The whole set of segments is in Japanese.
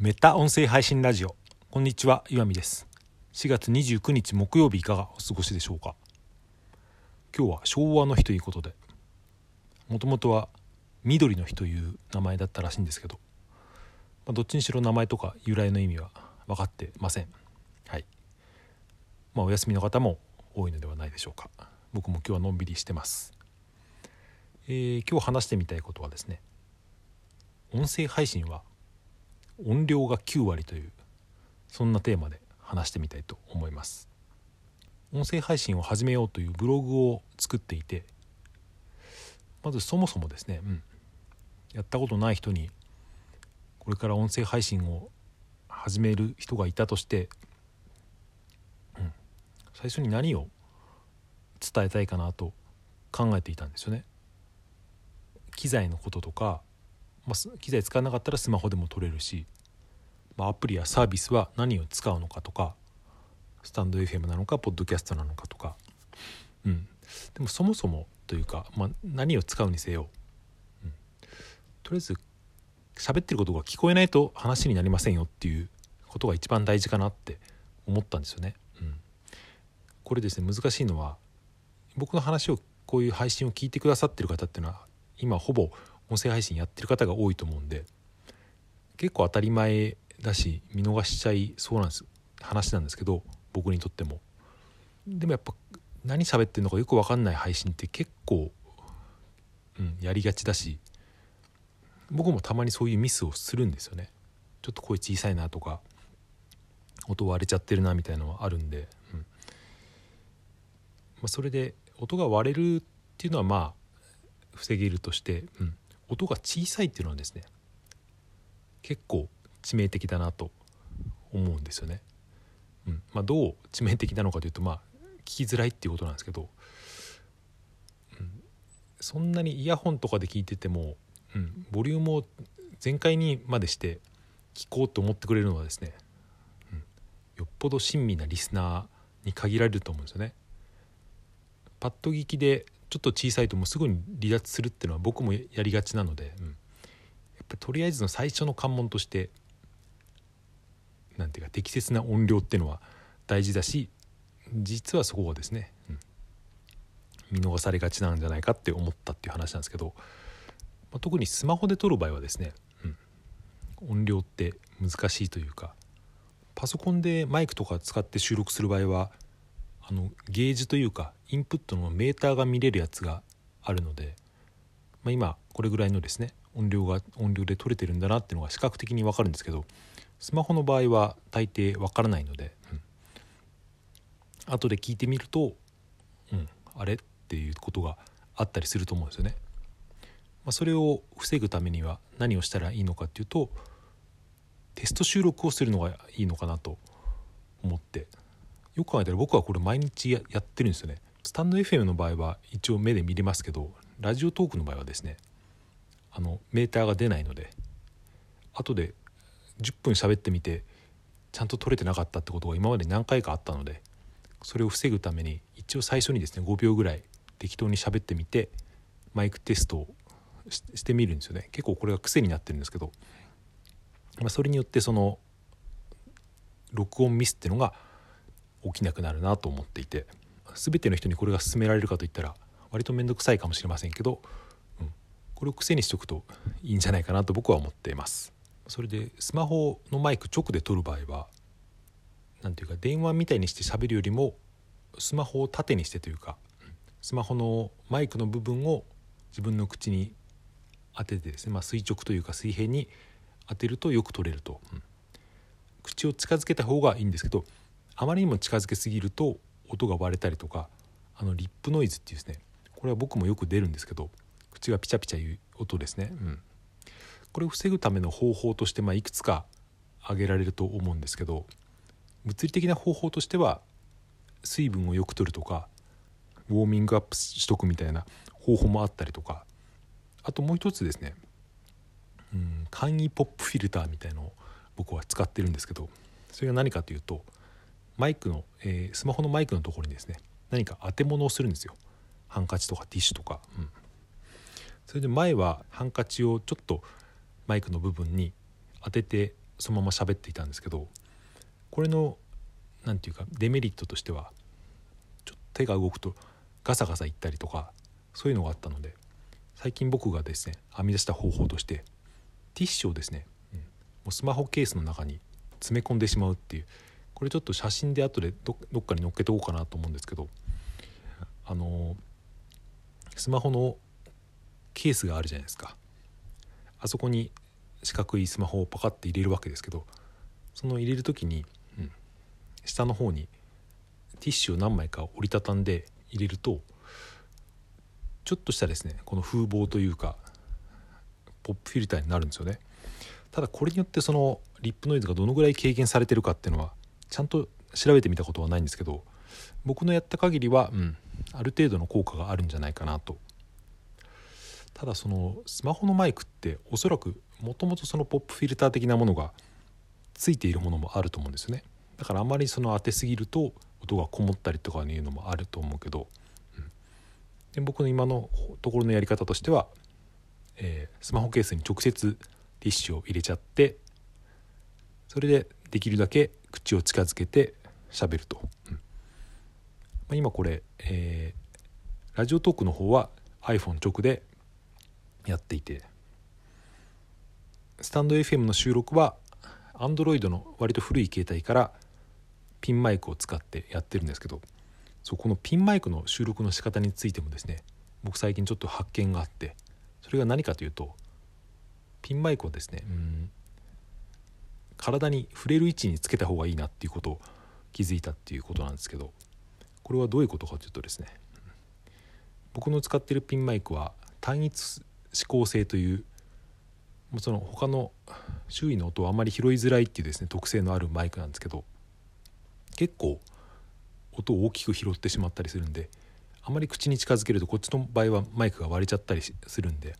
メタ音声配信ラジオ。こんにちは岩見です。4月29日木曜日いかがお過ごしでしょうか？今日は昭和の日ということでもともとは緑の日という名前だったらしいんですけど、まあ、どっちにしろ名前とか由来の意味は分かってません。はい。まあお休みの方も多いのではないでしょうか。僕も今日はのんびりしてます。えー、今日話してみたいことはですね音声配信は音量が9割というそんなテーマで話してみたいと思います。音声配信を始めようというブログを作っていてまずそもそもですね、うん、やったことない人にこれから音声配信を始める人がいたとして、うん、最初に何を伝えたいかなと考えていたんですよね。機材のこととかまあ、機材使わなかったらスマホでも撮れるし、アプリやサービスは何を使うのかとかスタンド FM なのかポッドキャストなのかとか、うん、でもそもそもというか、まあ、何を使うにせよ、うん、とりあえず喋ってることが聞こえないと話になりませんよっていうことが一番大事かなって思ったんですよね。うん、これですね難しいのは僕の話をこういう配信を聞いてくださってる方っていうのは今ほぼ音声配信やってる方が多いと思うんで結構当たり前だし見逃しちゃいそうなんです話なんですけど僕にとっても。でもやっぱ何喋ってんのかよく分かんない配信って結構、うん、やりがちだし僕もたまにそういうミスをするんですよね。ちょっと声小さいなとか音割れちゃってるなみたいなのはあるんで、うん。まあ、それで音が割れるっていうのはまあ防げるとして、うん、音が小さいっていうのはですね結構致命的だなと思うんですよね。うん。まあ、どう致命的なのかというとまあ聞きづらいっていうことなんですけど、うん、そんなにイヤホンとかで聞いてても、うん、ボリュームを全開にまでして聞こうと思ってくれるのはですね、うん、よっぽど親身なリスナーに限られると思うんですよね。パッと聞きでちょっと小さいともうすぐに離脱するっていうのは僕もやりがちなので、うん、やっぱりとりあえずの最初の関門としてなんていうか適切な音量っていうのは大事だし実はそこがですね、うん、見逃されがちなんじゃないかって思ったっていう話なんですけど、まあ、特にスマホで撮る場合はですね、うん、音量って難しいというかパソコンでマイクとか使って収録する場合はあのゲージというかインプットのメーターが見れるやつがあるので、まあ、今これぐらいのですね音量が音量で取れてるんだなっていうのが視覚的に分かるんですけどスマホの場合は大抵分からないので、うん、後で聞いてみると、うん、あれ？っていうことがあったりすると思うんですよね。まあ、それを防ぐためには何をしたらいいのかっていうとテスト収録をするのがいいのかなと思って。よく考えたら僕はこれ毎日やってるんですよね。スタンド FM の場合は一応目で見れますけどラジオトークの場合はですねあのメーターが出ないので後で10分喋ってみてちゃんと取れてなかったってことが今まで何回かあったのでそれを防ぐために一応最初にですね5秒ぐらい適当に喋ってみてマイクテストをしてみるんですよね。結構これが癖になってるんですけど、まあ、それによってその録音ミスっていうのが起きなくなるなと思っていて全ての人にこれが勧められるかといったら割と面倒くさいかもしれませんけど、うん、これを癖にしておくといいんじゃないかなと僕は思っています。それでスマホのマイク直で撮る場合は何ていうか電話みたいにして喋るよりもスマホを縦にしてというかスマホのマイクの部分を自分の口に当ててですね、まあ、垂直というか水平に当てるとよく取れると、うん、口を近づけた方がいいんですけどあまりにも近づけすぎると音が割れたりとかあのリップノイズっていうですねこれは僕もよく出るんですけど口がピチャピチャいう音ですね、うん、これを防ぐための方法として、まあ、いくつか挙げられると思うんですけど物理的な方法としては水分をよく取るとかウォーミングアップしとくみたいな方法もあったりとかあともう一つですね、うん、簡易ポップフィルターみたいのを僕は使ってるんですけどそれが何かというとマイクの、えー、スマホのマイクのところにですね何か当て物をするんですよ。ハンカチとかティッシュとか、うん、それで前はハンカチをちょっとマイクの部分に当ててそのまま喋っていたんですけどこれの何て言うかデメリットとしてはちょっと手が動くとガサガサいったりとかそういうのがあったので最近僕がですね編み出した方法としてティッシュをですね、うん、もうスマホケースの中に詰め込んでしまうっていうこれちょっと写真で後でどっかに載っけておこうかなと思うんですけどあのスマホのケースがあるじゃないですか。あそこに四角いスマホをパカッて入れるわけですけどその入れる時に、うん、下の方にティッシュを何枚か折りたたんで入れるとちょっとしたですねこの風防というかポップフィルターになるんですよね。ただこれによってそのリップノイズがどのぐらい軽減されてるかっていうのはちゃんと調べてみたことはないんですけど僕のやった限りは、うん、ある程度の効果があるんじゃないかなと。ただそのスマホのマイクっておそらくもともとそのポップフィルター的なものがついているものもあると思うんですよね。だからあまりその当てすぎると音がこもったりとかいうのもあると思うけど、うん、で僕の今のところのやり方としては、えー、スマホケースに直接ティッシュを入れちゃってそれでできるだけ口を近づけて喋ると、うん。まあ、今これ、えー、ラジオトークの方は iPhone 直でやっていて。スタンド FM の収録は Android の割と古い携帯からピンマイクを使ってやってるんですけどそこのピンマイクの収録の仕方についてもですね僕最近ちょっと発見があってそれが何かというとピンマイクをですねうん体に触れる位置につけた方がいいなっていうことを気づいたっていうことなんですけどこれはどういうことかというとですね僕の使ってるピンマイクは単一指向性というその他の周囲の音をあまり拾いづらいっていうですね特性のあるマイクなんですけど結構音を大きく拾ってしまったりするんであまり口に近づけるとこっちの場合はマイクが割れちゃったりするんで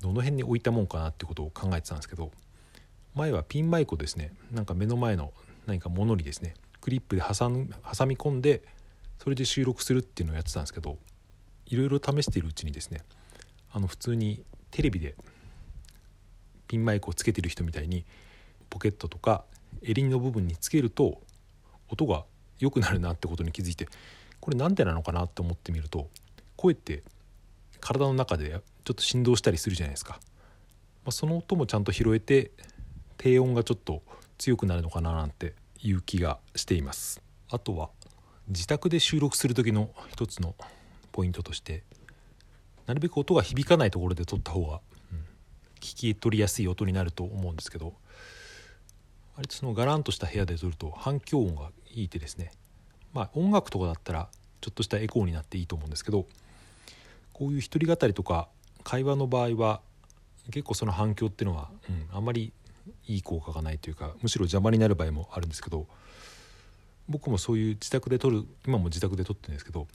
どの辺に置いたもんかなってことを考えてたんですけど前はピンマイクをですねなんか目の前の何か物にですねクリップで挟み込んでそれで収録するっていうのをやってたんですけどいろいろ試しているうちにですねあの普通にテレビでピンマイクをつけてる人みたいにポケットとか襟の部分につけると音が良くなるなってことに気づいてこれ何でなのかなって思ってみると声って体の中でちょっと振動したりするじゃないですか、まあ、その音もちゃんと拾えて低音がちょっと強くなるのかななんていう気がしています。あとは自宅で収録する時の一つのポイントとしてなるべく音が響かないところで撮った方が、聞き取りやすい音になると思うんですけど割とそのガランとした部屋で撮ると反響音がいいてですね。まあ音楽とかだったらちょっとしたエコーになっていいと思うんですけどこういう一人語りとか会話の場合は結構その反響っていうのは、うん、あんまりいい効果がないというかむしろ邪魔になる場合もあるんですけど僕もそういう自宅で撮る今も自宅で撮ってるんですけど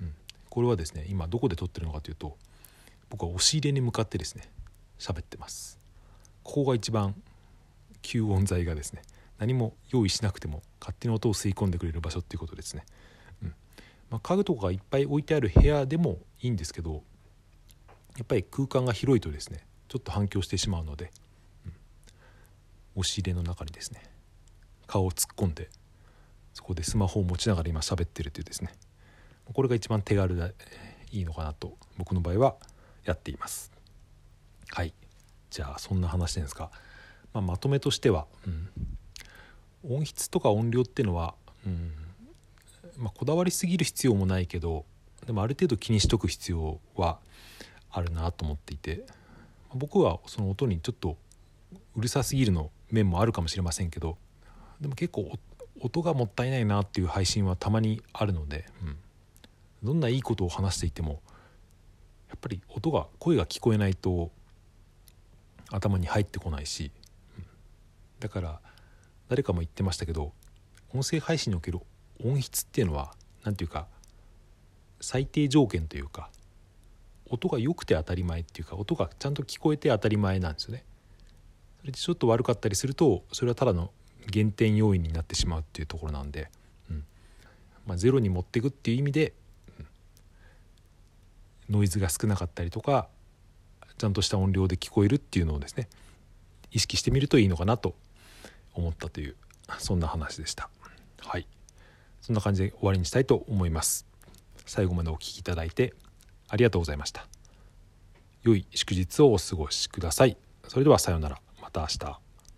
うんこれはですね今どこで撮ってるのかというと僕は押し入れに向かってですね喋ってます。ここが一番吸音材がですね何も用意しなくても勝手に音を吸い込んでくれる場所っていうことですね、うん。まあ、家具とかがいっぱい置いてある部屋でもいいんですけどやっぱり空間が広いとですねちょっと反響してしまうので、うん、押し入れの中にですね顔を突っ込んでそこでスマホを持ちながら今喋ってるというですねこれが一番手軽でいいのかなと僕の場合はやっています。はい。じゃあそんな話ですか、まあ、まとめとしては、うん、音質とか音量っていうのは、うん。まあ、こだわりすぎる必要もないけどでもある程度気にしとく必要はあるなと思っていて僕はその音にちょっとうるさすぎるの面もあるかもしれませんけどでも結構音がもったいないなっていう配信はたまにあるので、うん、どんないいことを話していてもやっぱり音が声が聞こえないと頭に入ってこないし、だから誰かも言ってましたけど音声配信における音質っていうのは何て言うか最低条件というか音が良くて当たり前っていうか音がちゃんと聞こえて当たり前なんですよね。それでちょっと悪かったりするとそれはただの減点要因になってしまうっていうところなんで、うん。まあ、ゼロに持っていくっていう意味でノイズが少なかったりとかちゃんとした音量で聞こえるっていうのをですね意識してみるといいのかなと思ったというそんな話でした。はい。そんな感じで終わりにしたいと思います。最後までお聴きいただいてありがとうございました。良い祝日をお過ごしください。それではさようなら。また明日。